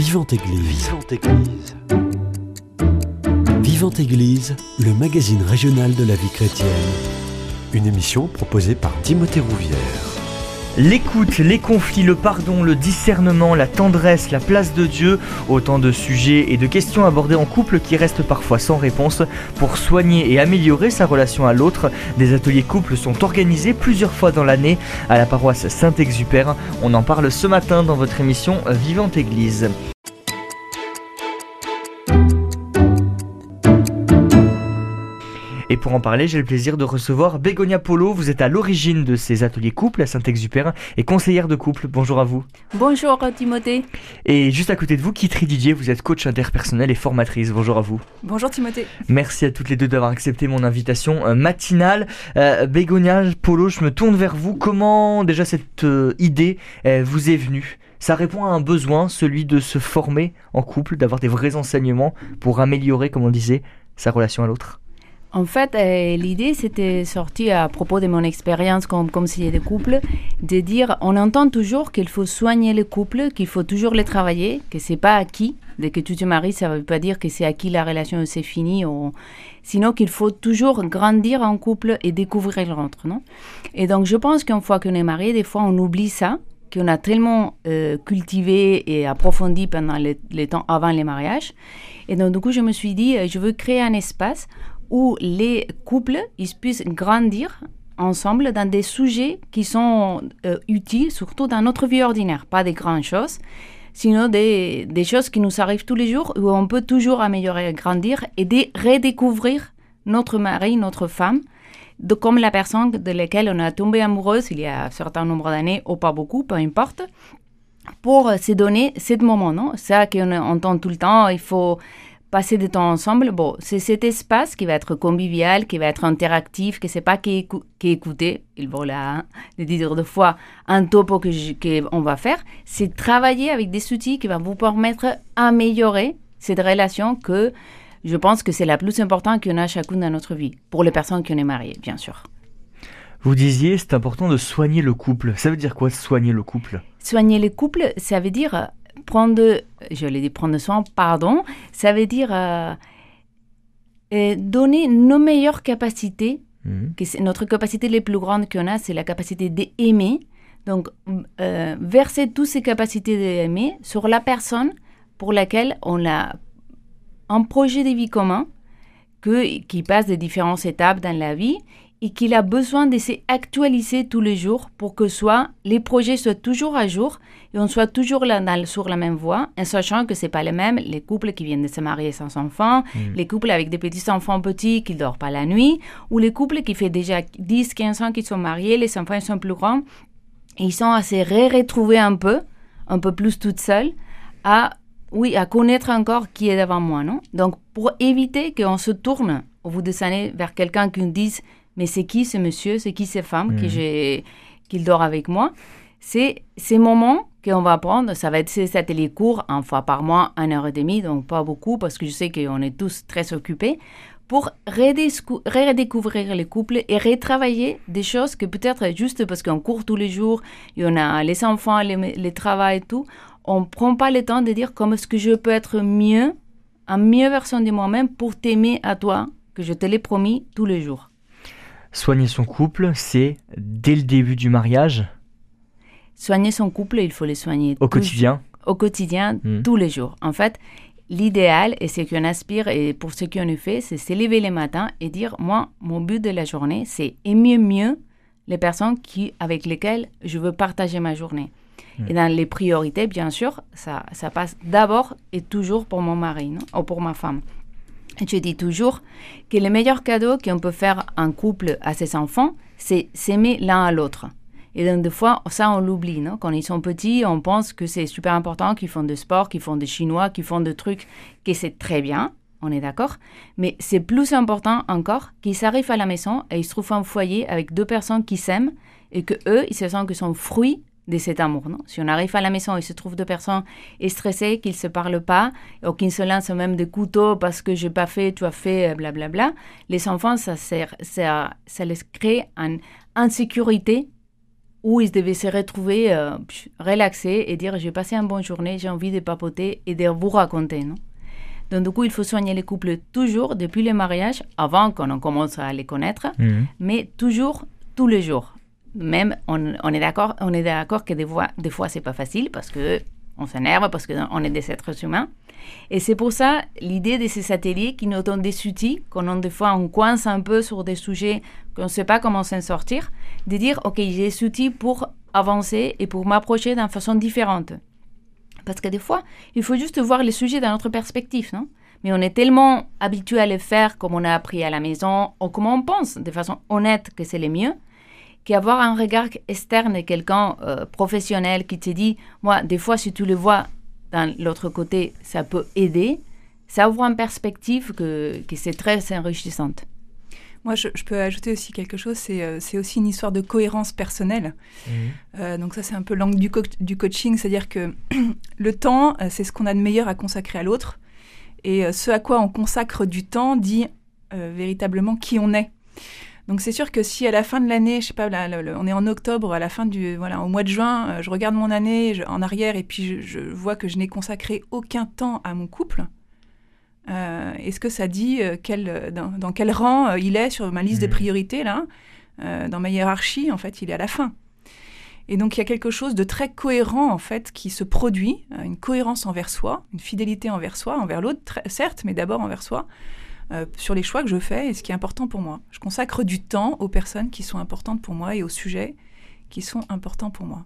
Vivante Église. Vivante Église. Vivante Église, le magazine régional de la vie chrétienne. Une émission proposée par Timothée Rouvière. L'écoute, les conflits, le pardon, le discernement, la tendresse, la place de Dieu, autant de sujets et de questions abordées en couple qui restent parfois sans réponse. Pour soigner et améliorer sa relation à l'autre, des ateliers couples sont organisés plusieurs fois dans l'année à la paroisse Saint-Exupère. On en parle ce matin dans votre émission Vivante Église. Et pour en parler, j'ai le plaisir de recevoir Bégonia Polo. Vous êtes à l'origine de ces ateliers couple à Saint-Exupéry et conseillère de couple. Bonjour à vous. Bonjour Timothée. Et juste à côté de vous, Kitri Didier, vous êtes coach interpersonnel et formatrice. Bonjour à vous. Bonjour Timothée. Merci à toutes les deux d'avoir accepté mon invitation euh, matinale. Euh, Bégonia Polo, je me tourne vers vous. Comment déjà cette euh, idée vous est venue? Ça répond à un besoin, celui de se former en couple, d'avoir des vrais enseignements pour améliorer, comme on disait, sa relation à l'autre. En fait, euh, l'idée, c'était sorti à propos de mon expérience comme conseiller de couple, de dire, on entend toujours qu'il faut soigner le couple, qu'il faut toujours le travailler, que c'est pas acquis. Dès que tu te maries, ça ne veut pas dire que c'est acquis la relation, c'est fini. Sinon qu'il faut toujours grandir en couple et découvrir l'autre, Et donc, je pense qu'une fois qu'on est marié, des fois, on oublie ça, qu'on a tellement euh, cultivé et approfondi pendant les, temps avant les mariages. Et donc, du coup, je me suis dit, euh, je veux créer un espace où les couples ils puissent grandir ensemble dans des sujets qui sont euh, utiles, surtout dans notre vie ordinaire, pas des grandes choses, sinon des, choses qui nous arrivent tous les jours, où on peut toujours améliorer, grandir et de redécouvrir notre mari, notre femme, de, comme la personne de laquelle on a tombé amoureuse il y a un certain nombre d'années, ou pas beaucoup, peu importe, pour se donner ce moment, non? Ça qu'on entend tout le temps, il faut passer du temps ensemble, bon, c'est cet espace qui va être convivial, qui va être interactif, que c'est pas qu'écouter, il faut là, le dire deux fois, un topo que qu'on va faire, c'est travailler avec des outils qui vont vous permettre d'améliorer cette relation que je pense que c'est la plus importante qu'on a chacune dans notre vie, pour les personnes qui ont est mariées, bien sûr. Vous disiez, c'est important de soigner le couple. Ça veut dire quoi, soigner le couple? Soigner le couple, ça veut dire prendre, je l'ai dit prendre soin, pardon, ça veut dire euh, euh, donner nos meilleures capacités. Mhm. Que notre capacité les plus grandes qu'on a, c'est la capacité d'aimer. Donc, euh, verser toutes ces capacités d'aimer sur la personne pour laquelle on a un projet de vie commun que, qui passe des différentes étapes dans la vie et qu'il a besoin de s'actualiser tous les jours pour que soit, les projets soient toujours à jour et on soit toujours là, sur la même voie, en sachant que c'est pas les mêmes les couples qui viennent de se marier sans enfants, mm. les couples avec des petits enfants petits qui ne dorment pas la nuit, ou les couples qui fait déjà 10, 15 ans qu'ils sont mariés, les enfants sont plus grands, et ils sont assez retrouver un peu, un peu plus toutes seules, à, oui, à connaître encore qui est devant moi, non? Donc, pour éviter qu'on se tourne au bout des années vers quelqu'un qui nous dise mais c'est qui ce monsieur, c'est qui ces femmes qui j'ai, qu'il dort avec moi? C'est ces moments qu'on va prendre, ça va être ces ateliers courts, une fois par mois, une heure et demie, donc pas beaucoup, parce que je sais qu'on est tous très occupés, pour redécouvrir les couples et retravailler des choses que peut-être juste parce qu'on court tous les jours, et on a les enfants, les, les travail et tout, on ne prend pas le temps de dire comment est-ce que je peux être mieux, une meilleure version de moi-même pour t'aimer à toi, que je te l'ai promis tous les jours. Soigner son couple, c'est dès le début du mariage Soigner son couple, il faut le soigner. Au quotidien Au quotidien, hmm. tous les jours. En fait, l'idéal, et ce qu'on aspire, et pour ce qu'on fait, c'est se lever le matin et dire, moi, mon but de la journée, c'est aimer mieux les personnes qui, avec lesquelles je veux partager ma journée. Hmm. Et dans les priorités, bien sûr, ça, ça passe d'abord et toujours pour mon mari, non? Ou pour ma femme. Je dis toujours que le meilleur cadeau qu'on peut faire un couple à ses enfants, c'est s'aimer l'un à l'autre. Et donc, des fois, ça, on l'oublie. Non? Quand ils sont petits, on pense que c'est super important qu'ils font du sport, qu'ils font des chinois, qu'ils font des trucs, que c'est très bien. On est d'accord? Mais c'est plus important encore qu'ils arrivent à la maison et ils se trouvent un foyer avec deux personnes qui s'aiment et que eux, ils se sentent que sont fruits de cet amour. Non? Si on arrive à la maison et se trouve deux personnes stressées, qu'ils ne se parlent pas, ou qu'ils se lancent même des couteaux parce que j'ai pas fait, tu as fait, blablabla, bla, bla, les enfants, ça, sert, ça, ça les crée une insécurité où ils devaient se retrouver euh, relaxés et dire j'ai passé une bonne journée, j'ai envie de papoter et de vous raconter. Non? Donc du coup, il faut soigner les couples toujours depuis le mariage, avant qu'on commence à les connaître, mhm. mais toujours tous les jours. Même on, est d'accord, que des fois, des fois c'est pas facile parce que on s'énerve parce qu'on est des êtres humains. Et c'est pour ça l'idée de ces ateliers qui nous donnent des outils, qu'on a des fois on coince un peu sur des sujets qu'on ne sait pas comment s'en sortir, de dire ok j'ai des outils pour avancer et pour m'approcher d'une façon différente. Parce que des fois, il faut juste voir les sujets dans notre perspective, non? Mais on est tellement habitué à les faire comme on a appris à la maison, ou comme on pense de façon honnête que c'est le mieux, qu'avoir un regard externe et quelqu'un euh, professionnel qui te dit, moi, des fois, si tu le vois dans l'autre côté, ça peut aider, ça ouvre une perspective que, que c'est très enrichissante. Moi, je, peux ajouter aussi quelque chose, c'est euh, aussi une histoire de cohérence personnelle. Mmh. Euh, donc ça, c'est un peu l'angle du, du, coaching, c'est-à-dire que le temps, c'est ce qu'on a de meilleur à consacrer à l'autre. Et ce à quoi on consacre du temps dit véritablement qui on est. Donc c'est sûr que si à la fin de l'année, je sais pas, on est en octobre, à la fin du, voilà, au mois de juin, euh, je regarde mon année en arrière et puis je, vois que je n'ai consacré aucun temps à mon couple. Euh, est-ce que ça dit euh, quel, dans, quel rang il est sur ma liste de mmh. priorités là Dans ma hiérarchie, en fait, il est à la fin. Et donc il y a quelque chose de très cohérent en fait qui se produit, une cohérence envers soi, une fidélité envers soi, envers l'autre, certes, mais d'abord envers soi, euh, sur les choix que je fais et ce qui est important pour moi. Je consacre du temps aux personnes qui sont importantes pour moi et aux sujets qui sont importants pour moi.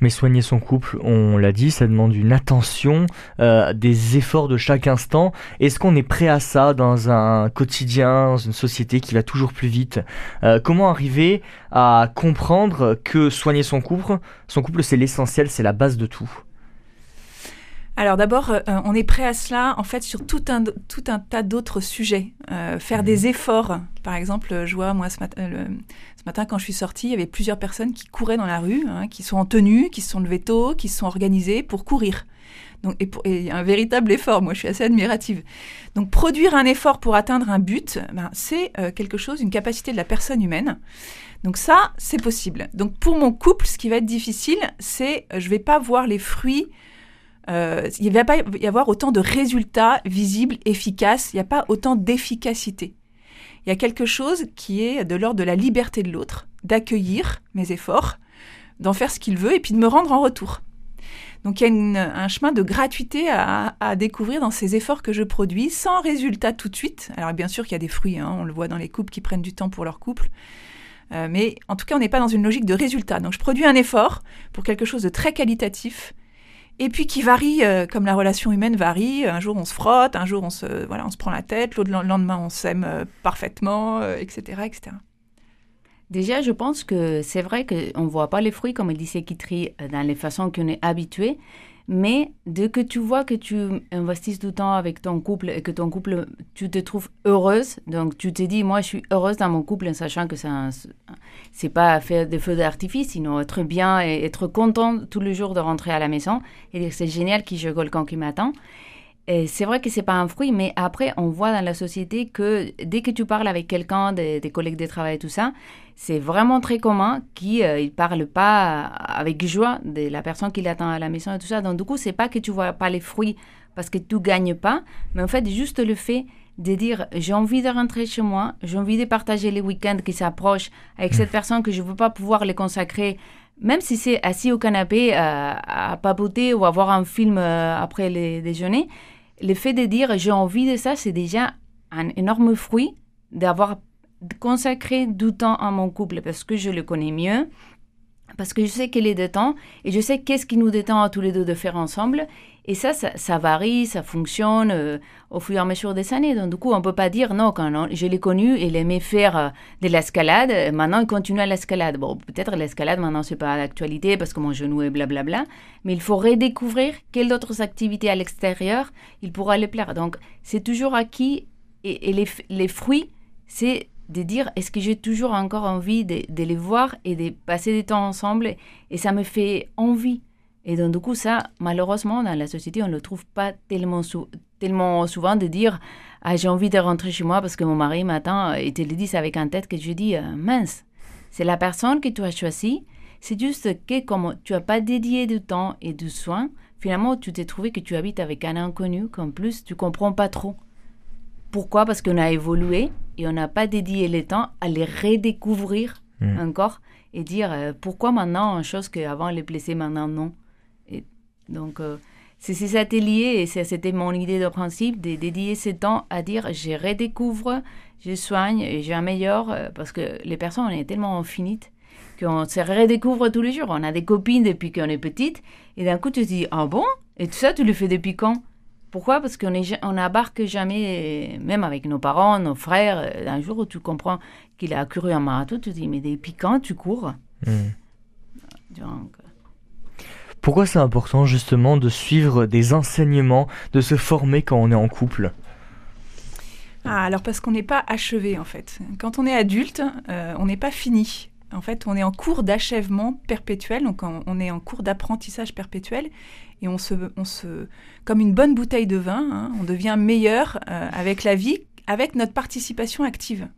Mais soigner son couple, on l'a dit, ça demande une attention, euh, des efforts de chaque instant. Est-ce qu'on est prêt à ça dans un quotidien, dans une société qui va toujours plus vite? Euh, Comment arriver à comprendre que soigner son couple, son couple c'est l'essentiel, c'est la base de tout? Alors d'abord, euh, on est prêt à cela en fait sur tout un, tout un tas d'autres sujets. Euh, faire des mhm. efforts. Par exemple, je vois moi ce, matin, ce matin quand je suis sortie, il y avait plusieurs personnes qui couraient dans la rue, hein, qui sont en tenue, qui se sont levées tôt, qui se sont organisées pour courir. Donc, et, pour, un véritable effort, moi je suis assez admirative. Donc produire un effort pour atteindre un but, ben, c'est euh, quelque chose, une capacité de la personne humaine. Donc ça, c'est possible. Donc pour mon couple, ce qui va être difficile, c'est je vais pas voir les fruits euh, il ne va pas y avoir autant de résultats visibles, efficaces, il n'y a pas autant d'efficacité. Il y a quelque chose qui est de l'ordre de la liberté de l'autre, d'accueillir mes efforts, d'en faire ce qu'il veut et puis de me rendre en retour. Donc il y a un chemin de gratuité à, découvrir dans ces efforts que je produis, sans résultat tout de suite. Alors bien sûr qu'il y a des fruits, hein, on le voit dans les couples qui prennent du temps pour leur couple. Euh, mais en tout cas, on n'est pas dans une logique de résultat. Donc je produis un effort pour quelque chose de très qualitatif, et puis qui varie euh, comme la relation humaine varie. Un jour on se frotte, un jour on se, voilà, on se prend la tête, l'autre lendemain on s'aime euh, parfaitement, etc., euh, etc. Déjà, je pense que c'est vrai qu'on ne voit pas les fruits, comme il disait Kitri, dans les façons qu'on est habitué. Mais dès que tu vois que tu investis du temps avec ton couple et que ton couple, tu te trouves heureuse, donc tu te dis, moi je suis heureuse dans mon couple en sachant que c'est pas faire des feux d'artifice, sinon être bien et être content tous les jours de rentrer à la maison et dire c'est génial qui je quelqu'un qui m'attend. Et c'est vrai que c'est pas un fruit, mais après, on voit dans la société que dès que tu parles avec quelqu'un, des, collègues de travail et tout ça, c'est vraiment très commun qu'il euh, ne parle pas avec joie de la personne qui l'attend à la maison et tout ça. Donc, du coup, c'est pas que tu vois pas les fruits parce que tu gagnes pas, mais en fait, juste le fait de dire j'ai envie de rentrer chez moi, j'ai envie de partager les week-ends qui s'approchent avec cette personne que je ne veux pas pouvoir les consacrer, même si c'est assis au canapé euh, à papoter ou à voir un film euh, après le déjeuner le fait de dire j'ai envie de ça, c'est déjà un énorme fruit d'avoir consacré du temps à mon couple parce que je le connais mieux, parce que je sais qu'il est détend et je sais qu'est-ce qui nous détend à tous les deux de faire ensemble. Et ça, ça, varie, ça fonctionne euh, au fur et à mesure des années. Donc, du coup, on ne peut pas dire non, quand je l'ai connu, il aimait faire euh, de l'escalade, maintenant il continue à l'escalade. Bon, peut-être l'escalade, maintenant, c'est pas d'actualité parce que mon genou est blablabla, mais il faut redécouvrir quelles autres activités à l'extérieur il pourra le plaire. Donc, c'est toujours acquis et, les, les fruits, c'est de dire est-ce que j'ai toujours encore envie de, les voir et de passer du temps ensemble et ça me fait envie. Et donc du coup ça, malheureusement dans la société on ne le trouve pas tellement, souvent de dire ah, j'ai envie de rentrer chez moi parce que mon mari m'attend et te le dit avec un tête que je dis euh, mince, c'est la personne que tu as choisie, C'est juste que comme tu n'as pas dédié du temps et du soin, finalement, tu t'es trouvé que tu habites avec un inconnu qu'en plus, tu comprends pas trop. Pourquoi? Parce qu'on a évolué et on n'a pas dédié le temps à les redécouvrir hmm. encore et dire euh, pourquoi maintenant une chose qu'avant les plaisait, maintenant non. Et donc, euh, c'est ces ateliers et c'était mon idée de principe de dédier ce temps à dire je redécouvre, je soigne et j'améliore euh, parce que les personnes, on est tellement finites qu'on se redécouvre tous les jours. On a des copines depuis qu'on est petite et d'un coup tu te dis ah bon? Et tout ça, tu le fais depuis quand? Pourquoi? Parce qu'on on n'embarque jamais, même avec nos parents, nos frères. Euh, un jour où tu comprends qu'il a couru un marathon, tu te dis, mais depuis quand tu cours hmm. Donc, pourquoi c'est important justement de suivre des enseignements, de se former quand on est en couple? Ah, alors parce qu'on n'est pas achevé en fait. Quand on est adulte, euh, on n'est pas fini. En fait, on est en cours d'achèvement perpétuel, donc on est en cours d'apprentissage perpétuel, et on se, on se, comme une bonne bouteille de vin, hein, on devient meilleur euh, avec la vie, avec notre participation active.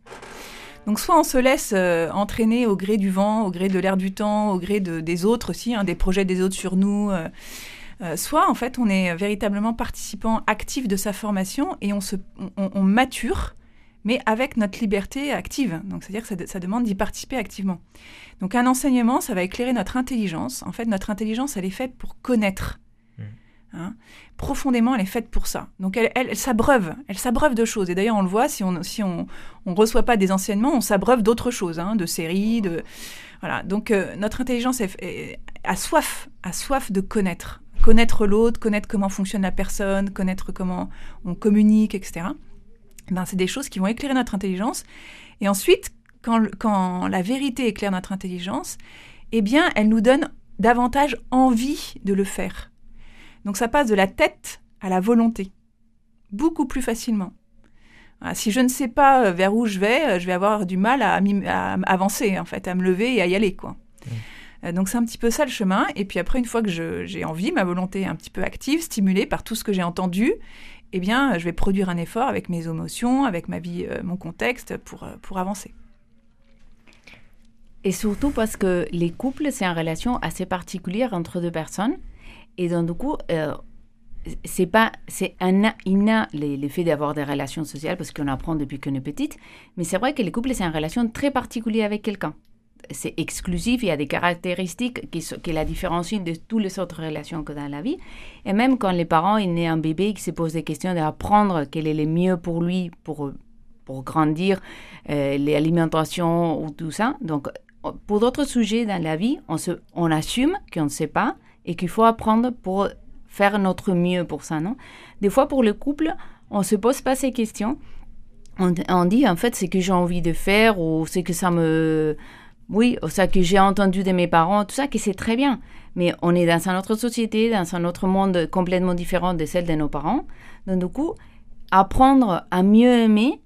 Donc soit on se laisse euh, entraîner au gré du vent, au gré de l'air du temps, au gré des autres aussi, hein, des projets des autres sur nous. Euh, soit en fait on est véritablement participant actif de sa formation et on, se, on, mature, mais avec notre liberté active. Donc c'est-à-dire que ça, ça demande d'y participer activement. Donc un enseignement, ça va éclairer notre intelligence. En fait, notre intelligence, elle est faite pour connaître. Hein? Profondément, elle est faite pour ça. Donc elle, elle, s'abreuve, elle s'abreuve de choses. Et d'ailleurs, on le voit, si on si on, on reçoit pas des enseignements, on s'abreuve d'autres choses, hein, de séries, de voilà. Donc euh, notre intelligence a soif, a soif de connaître, connaître l'autre, connaître comment fonctionne la personne, connaître comment on communique, etc. Ben, c'est des choses qui vont éclairer notre intelligence. Et ensuite, quand, quand la vérité éclaire notre intelligence, eh bien, elle nous donne davantage envie de le faire. Donc ça passe de la tête à la volonté, beaucoup plus facilement. si je ne sais pas euh, vers où je vais, euh, je vais avoir du mal à, avancer, en fait, à me lever et à y aller, quoi. Euh, donc c'est un petit peu ça le chemin. Et puis après, une fois que j'ai envie, ma volonté est un petit peu active, stimulée par tout ce que j'ai entendu, eh bien, je vais produire un effort avec mes émotions, avec ma vie, mon contexte, pour, pour avancer. Et surtout parce que les couples, c'est une relation assez particulière entre deux personnes. Et donc, du coup, euh, c'est pas, c'est un d'avoir des relations sociales parce qu'on apprend depuis qu'on est petite. Mais c'est vrai que les couples, c'est une relation très particulière avec quelqu'un. C'est exclusif, il y a des caractéristiques qui, qui la différencient de toutes les autres relations que dans la vie. Et même quand les parents, il naît un bébé qui se pose des questions d'apprendre quel est le mieux pour lui, pour, pour grandir, euh, l'alimentation ou tout ça. Donc, pour d'autres sujets dans la vie, on, se, on assume qu'on ne sait pas et qu'il faut apprendre pour faire notre mieux pour ça, non? Des fois, pour le couple, on se pose pas ces questions. On, dit, en fait, ce que j'ai envie de faire ou ce que ça me... Oui, ça que j'ai entendu de mes parents, tout ça, que c'est très bien. Mais on est dans une autre société, dans un autre monde complètement différent de celle de nos parents. Donc, du coup, apprendre à mieux aimer,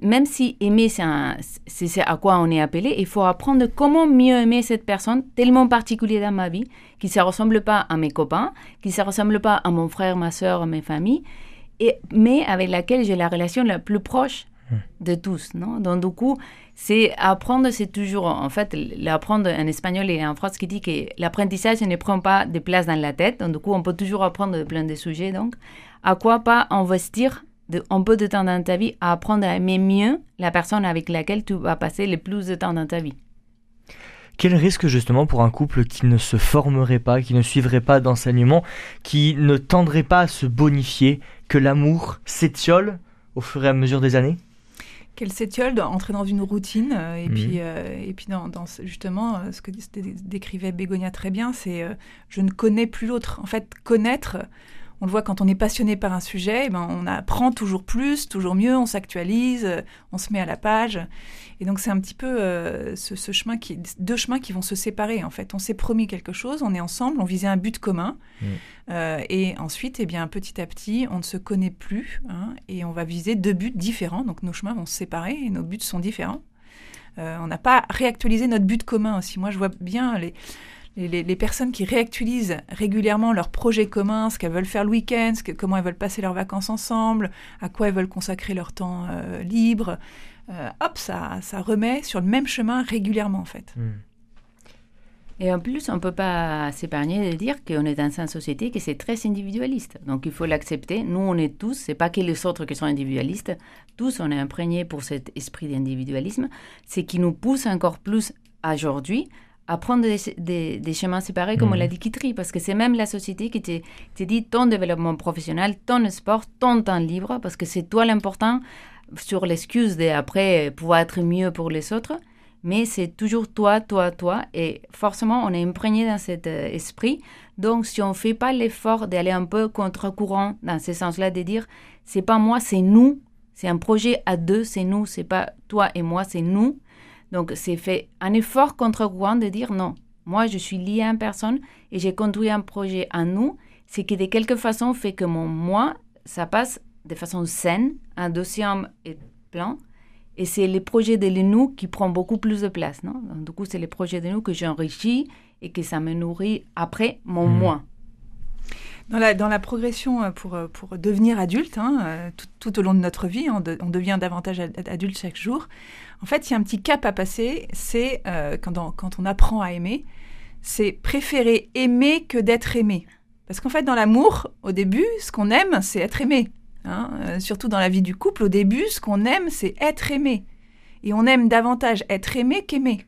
même si aimer, c'est à quoi on est appelé, il faut apprendre comment mieux aimer cette personne tellement particulière dans ma vie, qui ne se ressemble pas à mes copains, qui ne se ressemble pas à mon frère, ma soeur, mes familles, et, mais avec laquelle j'ai la relation la plus proche. De tous. Non? Donc, du coup, c'est apprendre, c'est toujours, en fait, l'apprendre en espagnol et en français qui dit que l'apprentissage ne prend pas de place dans la tête. Donc, du coup, on peut toujours apprendre plein de sujets. Donc, à quoi pas investir un peu de temps dans ta vie à apprendre à aimer mieux la personne avec laquelle tu vas passer le plus de temps dans ta vie? Quel risque justement pour un couple qui ne se formerait pas, qui ne suivrait pas d'enseignement, qui ne tendrait pas à se bonifier, que l'amour s'étiole au fur et à mesure des années? Qu'elle s'étiole, entrer dans une routine. Euh, et, mhm. puis, euh, et puis, dans, justement, euh, ce que décrivait Bégonia très bien, c'est je ne connais plus l'autre. En fait, connaître, on le voit quand on est passionné par un sujet, eh ben, on apprend toujours plus, toujours mieux, on s'actualise, euh, on se met à la page. Et donc c'est un petit peu euh, ce, chemin qui, deux chemins qui vont se séparer en fait. On s'est promis quelque chose, on est ensemble, on visait un but commun, mmh. euh, et ensuite, eh bien petit à petit, on ne se connaît plus, hein, et on va viser deux buts différents. Donc nos chemins vont se séparer et nos buts sont différents. on n'a pas réactualisé notre but commun aussi. Moi, je vois bien les les, personnes qui réactualisent régulièrement leurs projets communs, ce qu'elles veulent faire le week-end, comment elles veulent passer leurs vacances ensemble, à quoi elles veulent consacrer leur temps euh, libre, euh, hop, ça, ça remet sur le même chemin régulièrement en fait. Hmm. Et en plus, on ne peut pas s'épargner de dire qu'on est dans une société qui est très individualiste. Donc il faut l'accepter. Nous, on est tous, c'est pas que les autres qui sont individualistes, tous on est imprégnés pour cet esprit d'individualisme, c'est qui nous pousse encore plus aujourd'hui à prendre des, des, chemins séparés, comme on l'a mhm. dit Kitri, parce que c'est même la société qui te, dit ton développement professionnel, ton sport, ton temps libre, parce que c'est toi l'important sur l'excuse d'après pouvoir être mieux pour les autres mais c'est toujours toi, toi, toi. Et forcément, on est imprégné dans cet euh, esprit. Donc, si on ne fait pas l'effort d'aller un peu contre-courant dans ce sens-là, de dire, c'est pas moi, c'est nous. C'est un projet à deux, c'est nous, c'est pas toi et moi, c'est nous. Donc, c'est fait un effort contre-courant de dire, non, moi, je suis lié à une personne et j'ai conduit un projet à nous. C'est qui, de quelque façon, fait que mon moi, ça passe de façon saine, un dossier est plein et c'est les projets de nous qui prennent beaucoup plus de place. Non? Du coup, c'est les projets de nous que j'enrichis et que ça me nourrit après mon mmh. moi. Dans la, dans la progression euh, pour, euh, pour devenir adulte, hein, euh, tout, au long de notre vie, on, devient davantage adulte chaque jour. En fait, il y a un petit cap à passer, c'est quand, quand on apprend à aimer, c'est préférer aimer que d'être aimé. Parce qu'en fait, dans l'amour, au début, ce qu'on aime, c'est être aimé. Hein, euh, surtout dans la vie du couple, au début, ce qu'on aime, c'est être aimé. Et on aime davantage être aimé qu'aimer.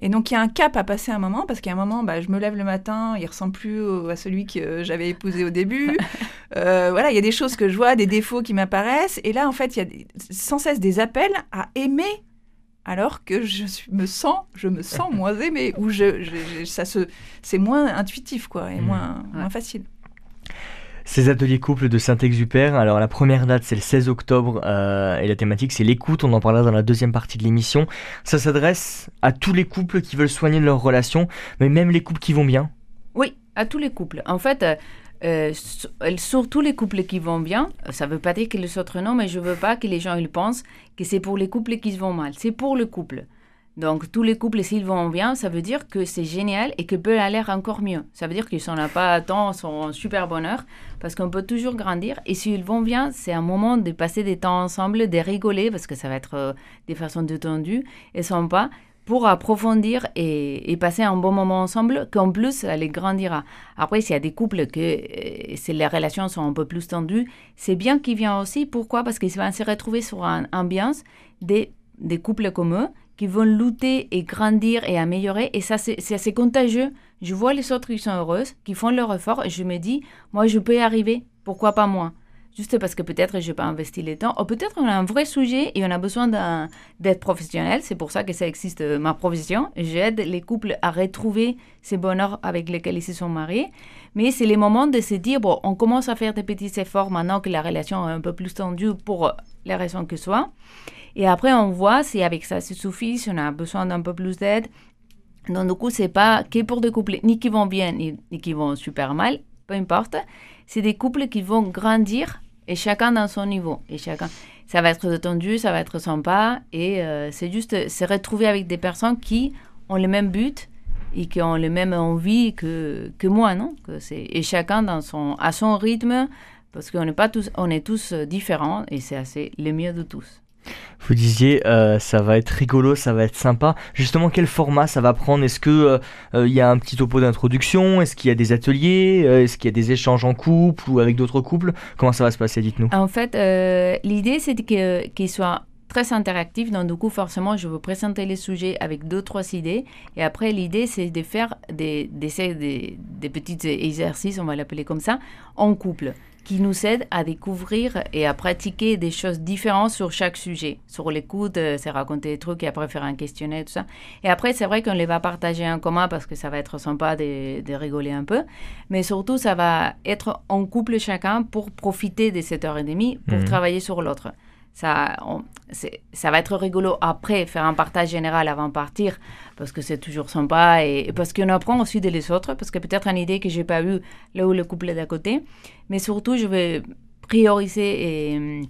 Et donc il y a un cap à passer à un moment, parce qu'à un moment, bah, je me lève le matin, il ressemble plus à celui que j'avais épousé au début. Euh, voilà, il y a des choses que je vois, des défauts qui m'apparaissent. Et là, en fait, il y a sans cesse des appels à aimer, alors que je me sens, je me sens moins aimé, ou je, ça se, c'est moins intuitif, quoi, et mmh. moins, moins facile. Ces ateliers couples de Saint-Exupère, alors la première date c'est le 16 octobre euh, et la thématique c'est l'écoute, on en parlera dans la deuxième partie de l'émission. Ça s'adresse à tous les couples qui veulent soigner leur relation, mais même les couples qui vont bien. Oui, à tous les couples. En fait, euh, euh surtout les couples qui vont bien, ça ne veut pas dire que les autres non, mais je ne veux pas que les gens ils pensent que c'est pour les couples qui vont mal, c'est pour le couple. Donc, tous les couples, s'ils vont bien, ça veut dire que c'est génial et que peut aller encore mieux. Ça veut dire qu'ils sont pas tant, sont en super bonheur, parce qu'on peut toujours grandir. Et s'ils vont bien, c'est un moment de passer des temps ensemble, de rigoler, parce que ça va être euh, des façons détendues et sympas, pour approfondir et, passer un bon moment ensemble, qu'en plus, ça les grandira. Après, s'il y a des couples que euh, les relations sont un peu plus tendues, c'est bien qu'ils viennent aussi. Pourquoi? Parce qu'ils vont se retrouver sur une ambiance des, des couples communs qui vont lutter et grandir et améliorer. Et ça, c'est assez contagieux. Je vois les autres qui sont heureuses, qui font leur effort, et je me dis, moi, je peux y arriver. Pourquoi pas moi? Juste parce que peut-être je n'ai pas investi le temps, ou peut-être on a un vrai sujet et on a besoin d'être professionnel. C'est pour ça que ça existe, euh, ma profession. J'aide les couples à retrouver ces bonheurs avec lesquels ils se sont mariés. Mais c'est les moments de se dire, bon, on commence à faire des petits efforts maintenant que la relation est un peu plus tendue pour les raisons que ce soit. Et après, on voit si avec ça ça suffit, si on a besoin d'un peu plus d'aide. Donc, du coup, c'est pas que pour des couples ni qui vont bien ni, qui vont super mal, peu importe. C'est des couples qui vont grandir et chacun dans son niveau. Et chacun, ça va être détendu, ça va être sympa. Et euh, c'est juste se retrouver avec des personnes qui ont le même but et qui ont le même envie que, que moi, non? Que Et chacun dans son, à son rythme, parce qu'on n'est pas tous, on est tous différents et c'est assez le mieux de tous. Vous disiez, euh, ça va être rigolo, ça va être sympa. Justement, quel format ça va prendre? Est-ce que euh, euh, il y a un petit topo d'introduction? Est-ce qu'il y a des ateliers? Est-ce qu'il y a des échanges en couple ou avec d'autres couples? Comment ça va se passer? Dites-nous. En fait, l'idée c'est qu'il soit très interactif. Donc, du coup, forcément, je veux présenter les sujets avec deux, trois idées. Et après, l'idée, c'est de faire des, des, des, des petits exercices, on va l'appeler comme ça, en couple qui nous aide à découvrir et à pratiquer des choses différentes sur chaque sujet. Sur l'écoute, euh, c'est raconter des trucs et après faire un questionnaire, tout ça. Et après, c'est vrai qu'on les va partager en commun parce que ça va être sympa de, de, rigoler un peu. Mais surtout, ça va être en couple chacun pour profiter de cette heure et demie pour mhm. travailler sur l'autre ça, ça va être rigolo après, faire un partage général avant de partir, parce que c'est toujours sympa et, parce qu'on apprend aussi de les autres, parce que peut-être une idée que j'ai pas eue là où le couple est d'à côté. Mais surtout, je vais prioriser et,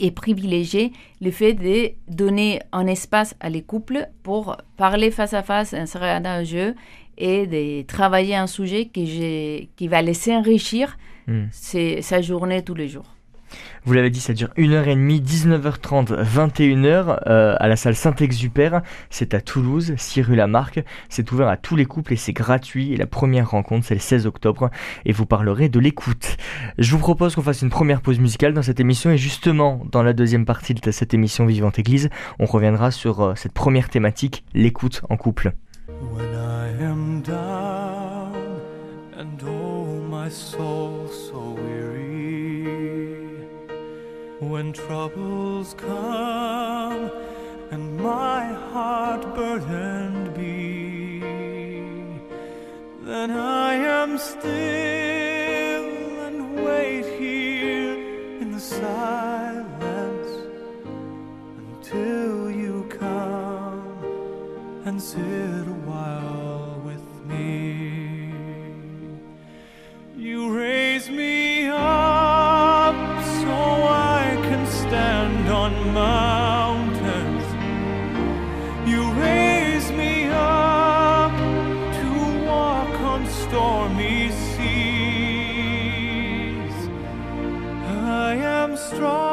et privilégier le fait de donner un espace à les couples pour parler face à face, insérer dans un jeu et de travailler un sujet qui, qui va laisser enrichir mmh. sa journée tous les jours. Vous l'avez dit, ça dure 1h30, 19h30, 21h à la salle Saint-Exupère. C'est à Toulouse, 6 rue Lamarck. C'est ouvert à tous les couples et c'est gratuit. La première rencontre, c'est le 16 octobre. Et vous parlerez de l'écoute. Je vous propose qu'on fasse une première pause musicale dans cette émission. Et justement, dans la deuxième partie de cette émission Vivante Église, on reviendra sur euh, cette première thématique, l'écoute en couple. Oh When troubles come and my heart burdened be Then I am still and wait here in the silence Until you come and sit on mountains. You raise me up to walk on stormy seas. I am strong.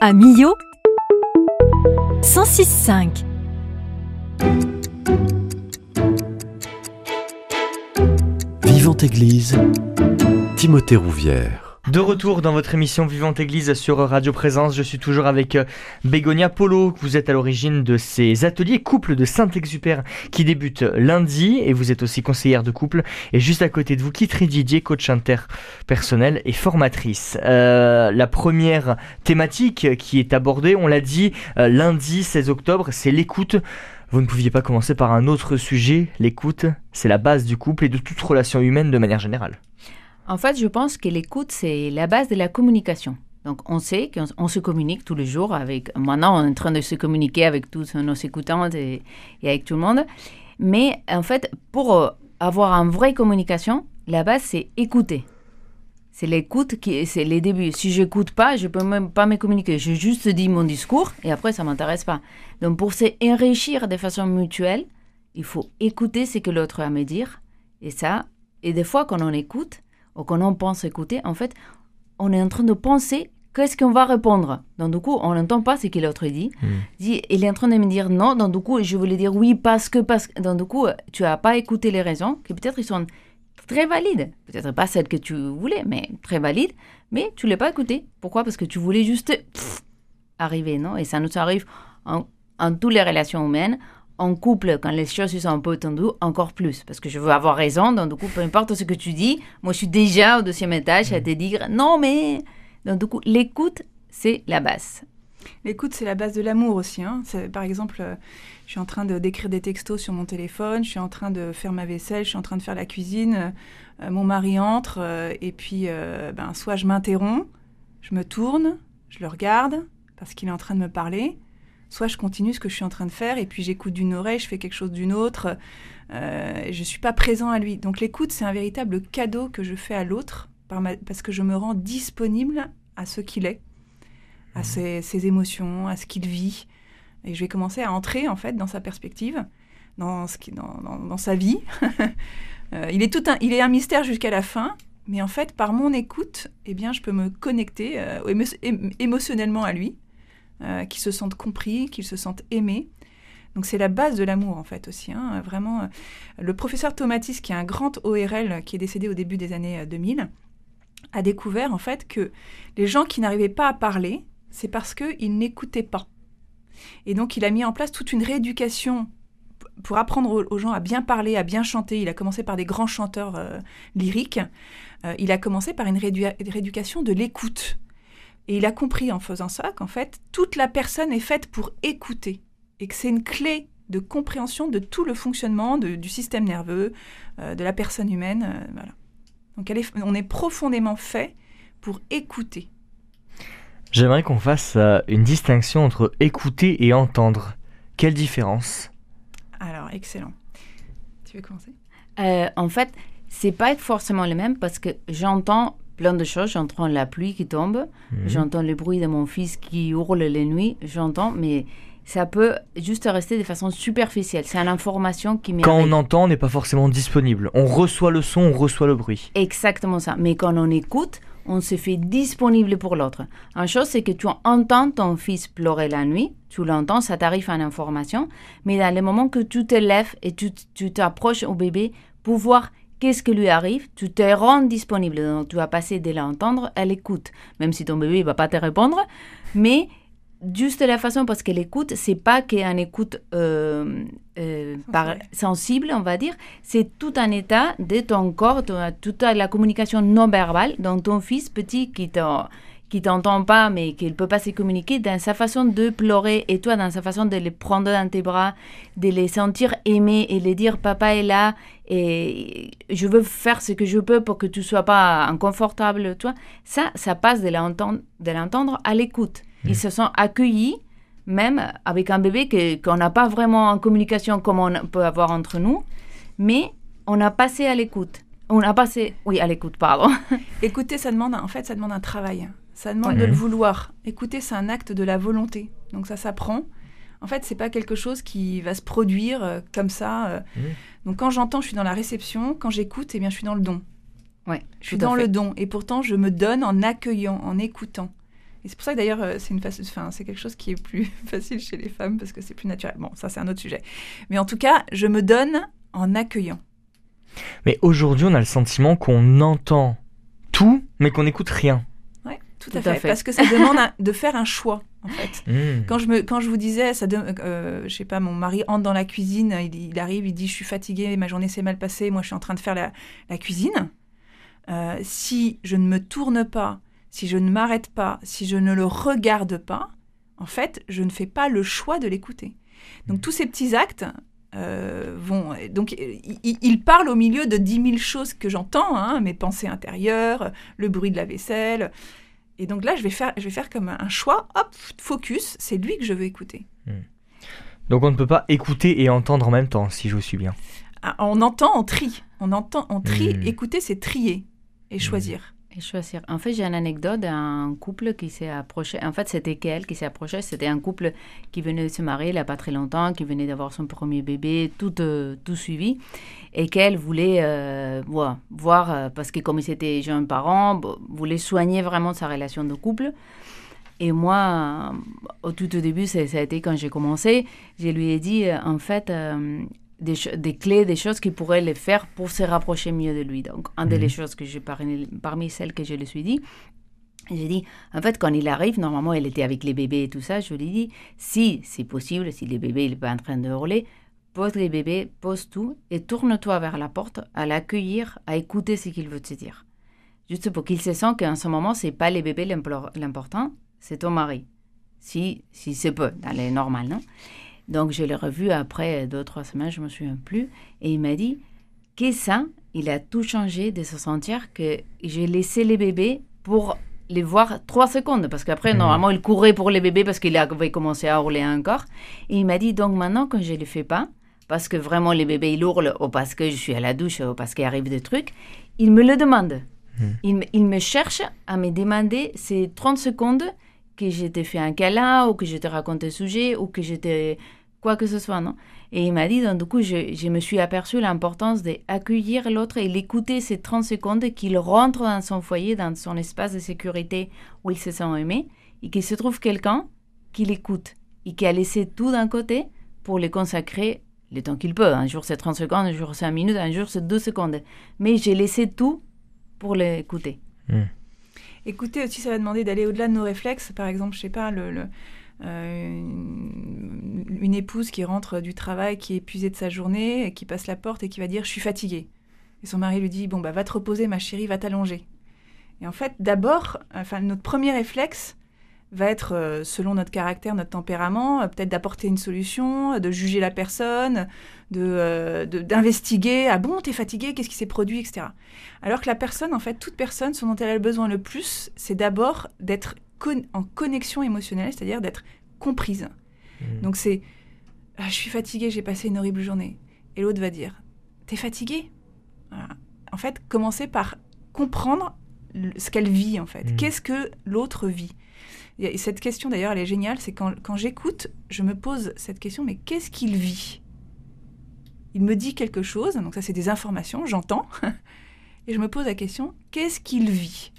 À Millau 106.5 Vivante Église, Timothée Rouvière. De retour dans votre émission Vivante Église sur Radio Présence, je suis toujours avec euh, Bégonia Polo. Vous êtes à l'origine de ces ateliers couple de Saint-Exupère qui débutent lundi et vous êtes aussi conseillère de couple. Et juste à côté de vous, Kitri Didier, coach interpersonnel et formatrice. Euh, la première thématique qui est abordée, on l'a dit, euh, lundi 16 octobre, c'est l'écoute. Vous ne pouviez pas commencer par un autre sujet, l'écoute, c'est la base du couple et de toute relation humaine de manière générale. En fait, je pense que l'écoute, c'est la base de la communication. Donc on sait qu'on se communique tous les jours avec... Maintenant, on est en train de se communiquer avec tous nos écoutantes et, avec tout le monde. Mais en fait, pour euh, avoir une vraie communication, la base, c'est écouter. C'est l'écoute qui, c'est les débuts. Si j'écoute pas, je peux même pas me communiquer. Je juste dis mon discours et après ça m'intéresse pas. Donc pour s'enrichir de façon mutuelle, il faut écouter ce que l'autre a à me dire. Et ça, et des fois quand on écoute ou quand on pense écouter, en fait, on est en train de penser qu'est-ce qu'on va répondre. Donc du coup, on n'entend pas ce que l'autre dit. Hmm. dit. Il est en train de me dire non. Donc du coup, je voulais dire oui parce que parce que. Donc du coup, tu as pas écouté les raisons qui peut-être ils sont très valide. Peut-être pas celle que tu voulais, mais très valide. Mais tu l'as pas écouté. Pourquoi? Parce que tu voulais juste arriver, non? Et ça nous arrive en, en toutes les relations humaines. En couple, quand les choses sont un peu tendues, encore plus. Parce que je veux avoir raison, donc du coup, peu importe ce que tu dis, moi je suis déjà au deuxième étage à te dire non, mais. Donc du coup, l'écoute, c'est la base. L'écoute, c'est la base de l'amour aussi. Hein. Par exemple, euh, je suis en train de d'écrire des textos sur mon téléphone, je suis en train de faire ma vaisselle, je suis en train de faire la cuisine. Euh, mon mari entre euh, et puis, ben, soit je m'interromps, je me tourne, je le regarde parce qu'il est en train de me parler, soit je continue ce que je suis en train de faire et puis j'écoute d'une oreille, je fais quelque chose d'une autre. je ne suis pas présent à lui. Donc l'écoute, c'est un véritable cadeau que je fais à l'autre parce que je me rends disponible à ce qu'il est à mmh. ses, émotions, à ce qu'il vit. Et je vais commencer à entrer en fait dans sa perspective, dans, ce qui, dans, dans, sa vie. Euh, il, est tout un, il est un mystère jusqu'à la fin, mais en fait, par mon écoute, eh bien, je peux me connecter euh, émotionnellement à lui, euh, qu'il se sente compris, qu'il se sente aimé. Donc c'est la base de l'amour en fait aussi. Hein, vraiment, le professeur Tomatis, qui est un grand ORL qui est décédé au début des années 2000, a découvert en fait que les gens qui n'arrivaient pas à parler, c'est parce qu'il n'écoutait pas. Et donc il a mis en place toute une rééducation pour apprendre aux gens à bien parler, à bien chanter. Il a commencé par des grands chanteurs euh, lyriques. Euh, il a commencé par une rééducation de l'écoute. Et il a compris en faisant ça qu'en fait, toute la personne est faite pour écouter. Et que c'est une clé de compréhension de tout le fonctionnement du système nerveux, euh, de la personne humaine. voilà. Donc on est profondément fait pour écouter. J'aimerais qu'on fasse euh, une distinction entre écouter et entendre. Quelle différence? Alors, excellent. Tu veux commencer? Euh, En fait, c'est pas forcément le même parce que j'entends plein de choses. J'entends la pluie qui tombe, mhm. j'entends le bruit de mon fils qui hurle les nuits, j'entends, mais ça peut juste rester de façon superficielle. C'est une information qui Quand on entend, on n'est pas forcément disponible. On reçoit le son, on reçoit le bruit. Exactement ça. Mais quand on écoute, on se fait disponible pour l'autre. Une chose, c'est que tu entends ton fils pleurer la nuit, tu l'entends, ça t'arrive en information, mais dans le moment que tu te lèves et tu t'approches au bébé pour voir qu'est-ce qui lui arrive, tu te rends disponible. Donc, tu vas passer de l'entendre à l'écoute, même si ton bébé ne va pas te répondre, mais juste la façon, parce que l'écoute, c'est pas qu'un écoute euh, euh, par, sensible, on va dire, c'est tout un état de ton corps, toute la communication non verbale dont ton fils petit qui qui t'entend pas, mais qu'il peut pas se communiquer, dans sa façon de pleurer, et toi, dans sa façon de les prendre dans tes bras, de les sentir aimés et les dire papa est là, et je veux faire ce que je peux pour que tu sois pas inconfortable, toi, ça, ça passe de l'entendre à l'écoute. Ils mm. se sont accueillis, même avec un bébé qu'on n'a pas vraiment en communication comme on peut avoir entre nous, mais on a passé à l'écoute. On a passé, oui, à l'écoute, pardon. Écouter, ça demande, en fait, ça demande un travail. Ça demande de le vouloir. Écouter, c'est un acte de la volonté. Donc ça s'apprend. En fait, c'est pas quelque chose qui va se produire euh, comme ça. Euh. Donc quand j'entends, je suis dans la réception. Quand j'écoute, eh bien, je suis dans le don. Ouais, je suis dans le don. Et pourtant, je me donne en accueillant, en écoutant. Et c'est pour ça que d'ailleurs, euh, c'est une enfin, c'est quelque chose qui est plus facile chez les femmes parce que c'est plus naturel. Bon, ça c'est un autre sujet. Mais en tout cas, je me donne en accueillant. Mais aujourd'hui, on a le sentiment qu'on entend tout, mais qu'on n'écoute rien. Tout, à, fait, Parce que ça demande de faire un choix. En fait. Hmm. Quand, je me, quand je vous disais, ça euh, je sais pas, mon mari entre dans la cuisine, il, arrive, il dit Je suis fatigué, ma journée s'est mal passée, moi je suis en train de faire la, la cuisine. Euh, si je ne me tourne pas si je ne m'arrête pas, si je ne le regarde pas, en fait, je ne fais pas le choix de l'écouter. Donc tous ces petits actes euh, vont... Donc ils parlent au milieu de dix mille choses que j'entends, hein, mes pensées intérieures, le bruit de la vaisselle. Et donc là, je vais faire, je vais faire comme un choix, hop, focus, c'est lui que je veux écouter. Hmm. Donc on ne peut pas écouter et entendre en même temps, si je vous suis bien. Ah, on entend, on trie. On entend, on trie. Hmm. Écouter, c'est trier et choisir choisir. En fait, j'ai une anecdote d'un couple qui s'est approché. En fait, c'était qu'elle qui s'est approché. C'était un couple qui venait de se marier il n'y a pas très longtemps, qui venait d'avoir son premier bébé, tout, euh, tout suivi. Et qu'elle voulait euh, voir, voir euh, parce que comme ils étaient jeunes parents, voulait soigner vraiment sa relation de couple. Et moi, au tout au début, ça a été quand j'ai commencé, je lui ai dit, en fait, des, clés, des choses qui pourraient le faire pour se rapprocher mieux de lui. Donc, une des mhm. choses que j'ai parmi, parmi celles que je lui suis dit, j'ai dit, en fait, quand il arrive, normalement, elle était avec les bébés et tout ça, je lui ai dit, si c'est possible, si les bébés il pas en train de hurler, pose les bébés, pose tout et tourne-toi vers la porte à l'accueillir, à écouter ce qu'il veut te dire. Juste pour qu'il se sente qu'en ce moment, c'est pas les bébés l'important, c'est ton mari. Si, si c'est peu, dans les normales, non? Donc je l'ai revu après deux, trois semaines, je ne me souviens plus. Et il m'a dit que ça, il a tout changé de se sentir que j'ai laissé les bébés pour les voir trois secondes. Parce qu'après, mmh. normalement, il courait pour les bébés parce qu'il avait commencé à hurler encore. Et il m'a dit, donc maintenant, quand je ne les fais pas, parce que vraiment les bébés, ils hurlent, ou parce que je suis à la douche, ou parce qu'il arrive des trucs, il me le demande. Mmh. Il, il, me cherche à me demander ces 30 secondes que je t'ai fait un câlin ou que je t'ai raconté le sujet ou que je t'ai quoi que ce soit, non Et il m'a dit, donc du coup, je, me suis aperçu l'importance d'accueillir l'autre et l'écouter ces 30 secondes qu'il rentre dans son foyer, dans son espace de sécurité où il se sent aimé et qu'il se trouve quelqu'un qui l'écoute et qui a laissé tout d'un côté pour le consacrer le temps qu'il peut. Un jour c'est 30 secondes, un jour c'est 1 minute, un jour c'est 2 secondes. Mais j'ai laissé tout pour l'écouter. Hmm. Écouter aussi, ça va demander d'aller au-delà de nos réflexes. Par exemple, je sais pas, euh, une, épouse qui rentre du travail, qui est épuisée de sa journée, qui passe la porte et qui va dire Je suis fatiguée. Et son mari lui dit Bon, bah, va te reposer, ma chérie, va t'allonger. Et en fait, d'abord, enfin, notre premier réflexe, va être, euh, selon notre caractère, notre tempérament, euh, peut-être d'apporter une solution, de juger la personne, de d'investiguer. ah bon, t'es fatigué, qu'est-ce qui s'est produit, etc. Alors que la personne, en fait, toute personne, ce dont elle a besoin le plus, c'est d'abord d'être en connexion émotionnelle, c'est-à-dire d'être comprise. Mmh. Donc c'est, ah, je suis fatiguée, j'ai passé une horrible journée. Et l'autre va dire, t'es fatigué En fait, commencer par comprendre ce qu'elle vit, en fait. Mmh. Qu'est-ce que l'autre vit? Et cette question d'ailleurs, elle est géniale, c'est quand, quand j'écoute, je me pose cette question, mais qu'est-ce qu'il vit? Il me dit quelque chose, donc ça c'est des informations, j'entends, et je me pose la question, qu'est-ce qu'il vit?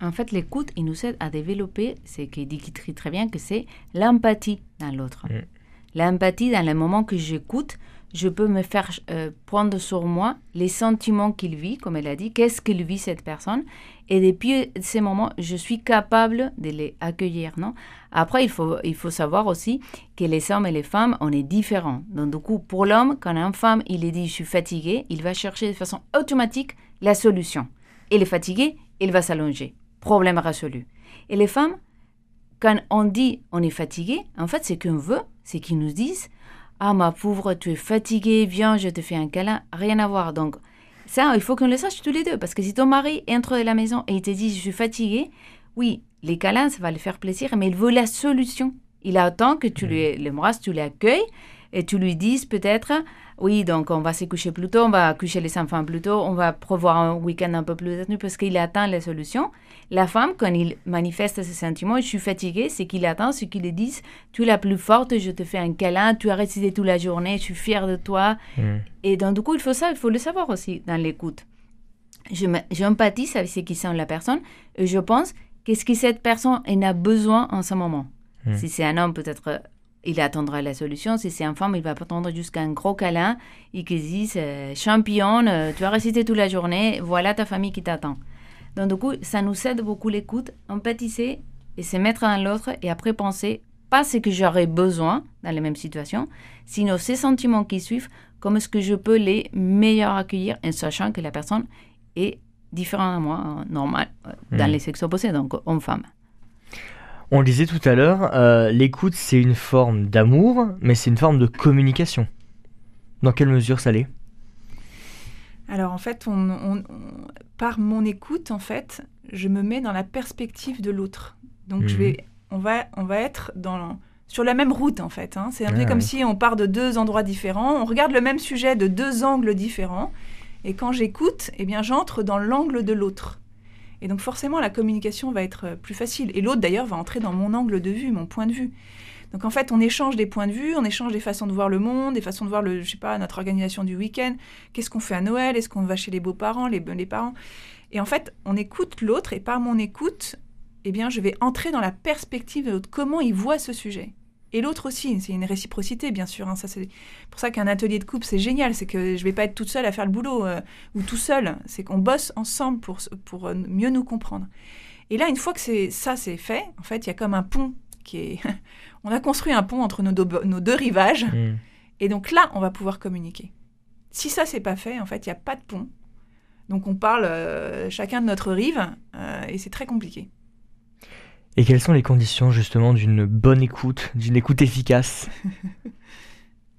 En fait, l'écoute, il nous aide à développer ce qu'il dit très bien, que c'est l'empathie dans l'autre. Mm. L'empathie, dans le moment que j'écoute, je peux me faire euh, prendre sur moi les sentiments qu'il vit, comme elle a dit, qu'est-ce qu'il vit cette personne. Et depuis ces moments, je suis capable de les accueillir. Non? Après, il faut, il faut savoir aussi que les hommes et les femmes, on est différents. Donc, du coup, pour l'homme, quand une femme, il est dit, je suis fatigué, il va chercher de façon automatique la solution. Il est fatigué, il va s'allonger. Problème résolu. Et les femmes, quand on dit on est fatigué, en fait, ce qu'on veut, c'est qu'ils nous disent ah, ma pauvre, tu es fatiguée, viens, je te fais un câlin. Rien à voir. Donc, ça, il faut qu'on le sache tous les deux. Parce que si ton mari entre de la maison et il te dit, je suis fatiguée, oui, les câlins, ça va lui faire plaisir, mais il veut la solution. Il attend que tu lui l'embrasses, tu l'accueilles et tu lui dises peut-être, oui, donc on va se coucher plus tôt, on va coucher les enfants plus tôt, on va prévoir un week-end un peu plus détenu parce qu'il attend la solution. La femme, quand il manifeste ses sentiments, je suis fatiguée, c'est qu'il attend ce qu'il lui dise, tu es la plus forte, je te fais un câlin, tu as récité toute la journée, je suis fière de toi. Mm. Et donc, du coup, il faut ça, il faut le savoir aussi dans l'écoute. J'empathise avec ce qui sent la personne et je pense qu'est-ce que cette personne en a besoin en ce moment. Mm. Si c'est un homme, peut-être il attendra la solution. Si c'est un femme, il va attendre jusqu'à un gros câlin et qu'il dise euh, Championne, euh, tu as récité toute la journée, voilà ta famille qui t'attend. Donc, du coup, ça nous aide beaucoup l'écoute, empathiser et se mettre dans l'autre et après penser pas ce que j'aurais besoin dans les mêmes situations, sinon ces sentiments qui suivent, comment est-ce que je peux les meilleurs accueillir en sachant que la personne est différente à moi, normal, euh, dans mmh. les sexes opposés, donc homme-femme. On le disait tout à l'heure, euh, l'écoute c'est une forme d'amour, mais c'est une forme de communication. Dans quelle mesure ça l'est? Alors en fait, on, par mon écoute, en fait, je me mets dans la perspective de l'autre. Donc je mhm. vais, on va, on va être dans sur la même route en fait. Hein. C'est un peu comme si on part de deux endroits différents, on regarde le même sujet de deux angles différents, et quand j'écoute, eh bien j'entre dans l'angle de l'autre. Et donc forcément la communication va être plus facile. Et l'autre d'ailleurs va entrer dans mon angle de vue, mon point de vue. Donc en fait, on échange des points de vue, on échange des façons de voir le monde, des façons de voir le, je sais pas, notre organisation du week-end. Qu'est-ce qu'on fait à Noël? Est-ce qu'on va chez les beaux-parents, les, les parents? Et en fait, on écoute l'autre et par mon écoute, eh bien, je vais entrer dans la perspective de l'autre, comment il voit ce sujet? Et l'autre aussi, c'est une réciprocité, bien sûr. Hein. Ça, c'est pour ça qu'un atelier de couple, c'est génial. C'est que je vais pas être toute seule à faire le boulot euh, ou tout seul. C'est qu'on bosse ensemble pour, pour euh, mieux nous comprendre. Et là, une fois que c'est ça, c'est fait, en fait, il y a comme un pont qui est. on a construit un pont entre nos deux, rivages. Hmm. Et donc là, on va pouvoir communiquer. Si ça, c'est pas fait, en fait, il n'y a pas de pont. Donc on parle euh, chacun de notre rive et c'est très compliqué. Et quelles sont les conditions justement d'une bonne écoute, d'une écoute efficace?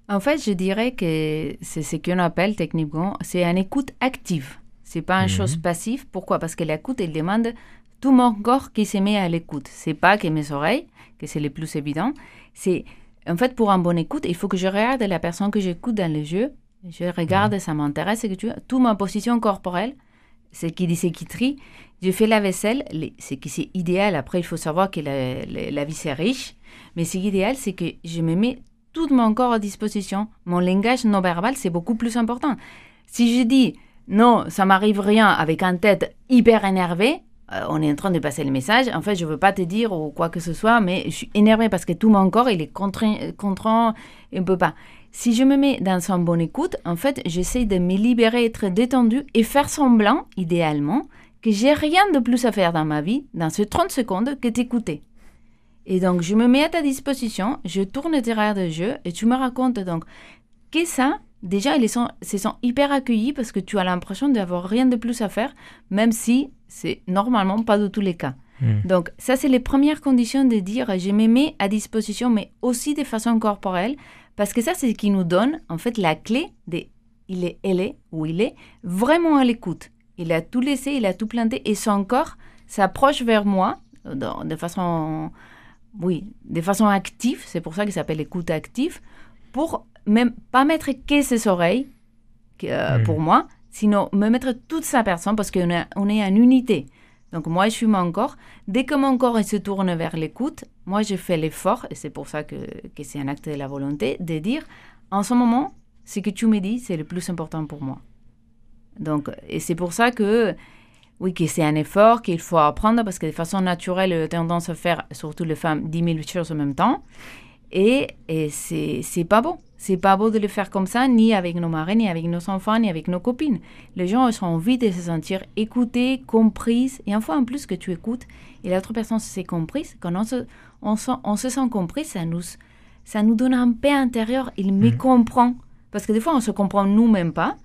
En fait, je dirais que c'est ce qu'on appelle techniquement, c'est une écoute active. C'est pas une mhm. chose passive. Pourquoi? Parce que l'écoute, elle demande tout mon corps qui se met à l'écoute. C'est pas que mes oreilles, que c'est le plus évident. C'est en fait pour une bonne écoute, il faut que je regarde la personne que j'écoute dans les yeux. Je regarde, mhm. ça m'intéresse, que tu toute ma position corporelle, ce qui dit, ce qui trie. Je fais la vaisselle, c'est que c'est idéal. Après, il faut savoir que la, vie c'est riche, mais c'est idéal, c'est que je me mets tout mon corps à disposition. Mon langage non verbal, c'est beaucoup plus important. Si je dis non, ça m'arrive rien avec un tête hyper énervé, euh, on est en train de passer le message. En fait, je veux pas te dire ou quoi que ce soit, mais je suis énervé parce que tout mon corps, il est contraint, contraint et on peut pas. Si je me mets dans une bonne écoute, en fait, j'essaie de me libérer, être détendu et faire semblant, idéalement, que j'ai rien de plus à faire dans ma vie, dans ces 30 secondes, que t'écouter. Et donc, je me mets à ta disposition, je tourne derrière de jeu et tu me racontes donc que ça, déjà, ils sont, se sont hyper accueillis parce que tu as l'impression d'avoir rien de plus à faire, même si c'est normalement pas de tous les cas. Hmm. Donc, ça, c'est les premières conditions de dire je me mets à disposition, mais aussi de façon corporelle, parce que ça, c'est ce qui nous donne, en fait, la clé de il est, elle est, ou il est, vraiment à l'écoute. Il a tout laissé, il a tout planté et son corps s'approche vers moi de façon, oui, de façon active. C'est pour ça qu'il s'appelle écoute active, pour même pas mettre que ses oreilles euh, pour moi, sinon me mettre toute sa personne parce qu'on est, on est en unité. Donc moi, je suis mon corps. Dès que mon corps se tourne vers l'écoute, moi, je fais l'effort, et c'est pour ça que, que c'est un acte de la volonté, de dire, en ce moment, ce que tu me dis, c'est le plus important pour moi. Donc, et c'est pour ça que, oui, que c'est un effort qu'il faut apprendre parce que de façon naturelle, il a tendance à faire, surtout les femmes, 10 000 choses en même temps. Et, et c'est pas beau. C'est pas beau de le faire comme ça, ni avec nos maris, ni avec nos enfants, ni avec nos copines. Les gens ont envie de se sentir écoutés, comprises. Et une fois en plus que tu écoutes et l'autre personne se sent comprise, quand on se, on, on se sent compris, ça nous, ça nous donne un paix intérieur. Il me mmh. comprend. Parce que des fois, on se comprend nous-mêmes pas.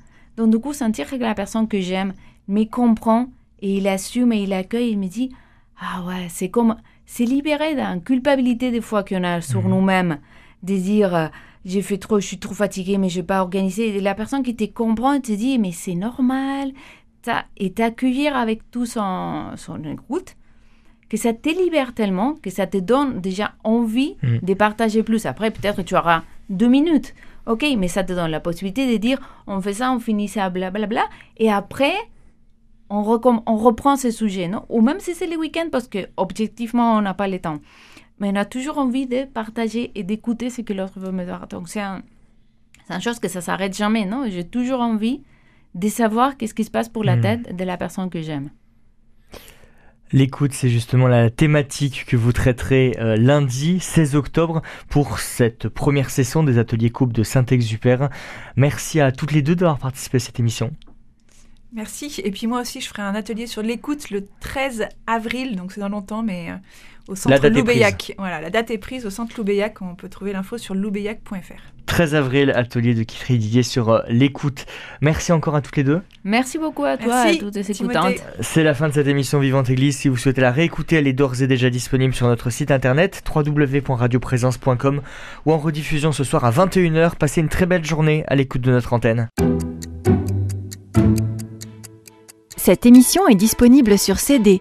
Donc, du coup, sentir que la personne que j'aime me comprend et il assume et il accueille, il me dit Ah ouais, c'est comme. C'est libéré d'une culpabilité des fois qu'on a sur mhm. nous-mêmes, de dire euh, J'ai fait trop, je suis trop fatiguée, mais je n'ai pas organisé. Et la personne qui te comprend, te dit Mais c'est normal. Et t'accueillir avec tout son, son écoute, que ça te libère tellement, que ça te donne déjà envie mhm. de partager plus. Après, peut-être que tu auras deux minutes. Ok, mais ça te donne la possibilité de dire on fait ça, on finit ça, blablabla. Bla, bla, et après, on, on reprend ce sujet, non? Ou même si c'est le week-end, parce que objectivement, on n'a pas le temps. Mais on a toujours envie de partager et d'écouter ce que l'autre veut me dire. Donc, c'est un, une chose que ça s'arrête jamais, non? J'ai toujours envie de savoir qu'est-ce qui se passe pour la hmm. tête de la personne que j'aime. L'écoute, c'est justement la thématique que vous traiterez euh, lundi 16 octobre pour cette première session des ateliers coupe de Saint-Exupère. Merci à toutes les deux d'avoir participé à cette émission. Merci. Et puis moi aussi, je ferai un atelier sur l'écoute le 13 avril, donc c'est dans longtemps, mais euh, au centre Loubéac. Voilà, la date est prise au centre Loubéac. On peut trouver l'info sur loubéac.fr. 13 avril, atelier de Kifri Didier sur euh, l'écoute. Merci encore à toutes les deux. Merci beaucoup à toi, et à toutes les écoutantes. C'est la fin de cette émission Vivante Église. Si vous souhaitez la réécouter, elle est d'ores et déjà disponible sur notre site internet www.radioprésence.com ou en rediffusion ce soir à 21h. Passez une très belle journée à l'écoute de notre antenne. Cette émission est disponible sur CD.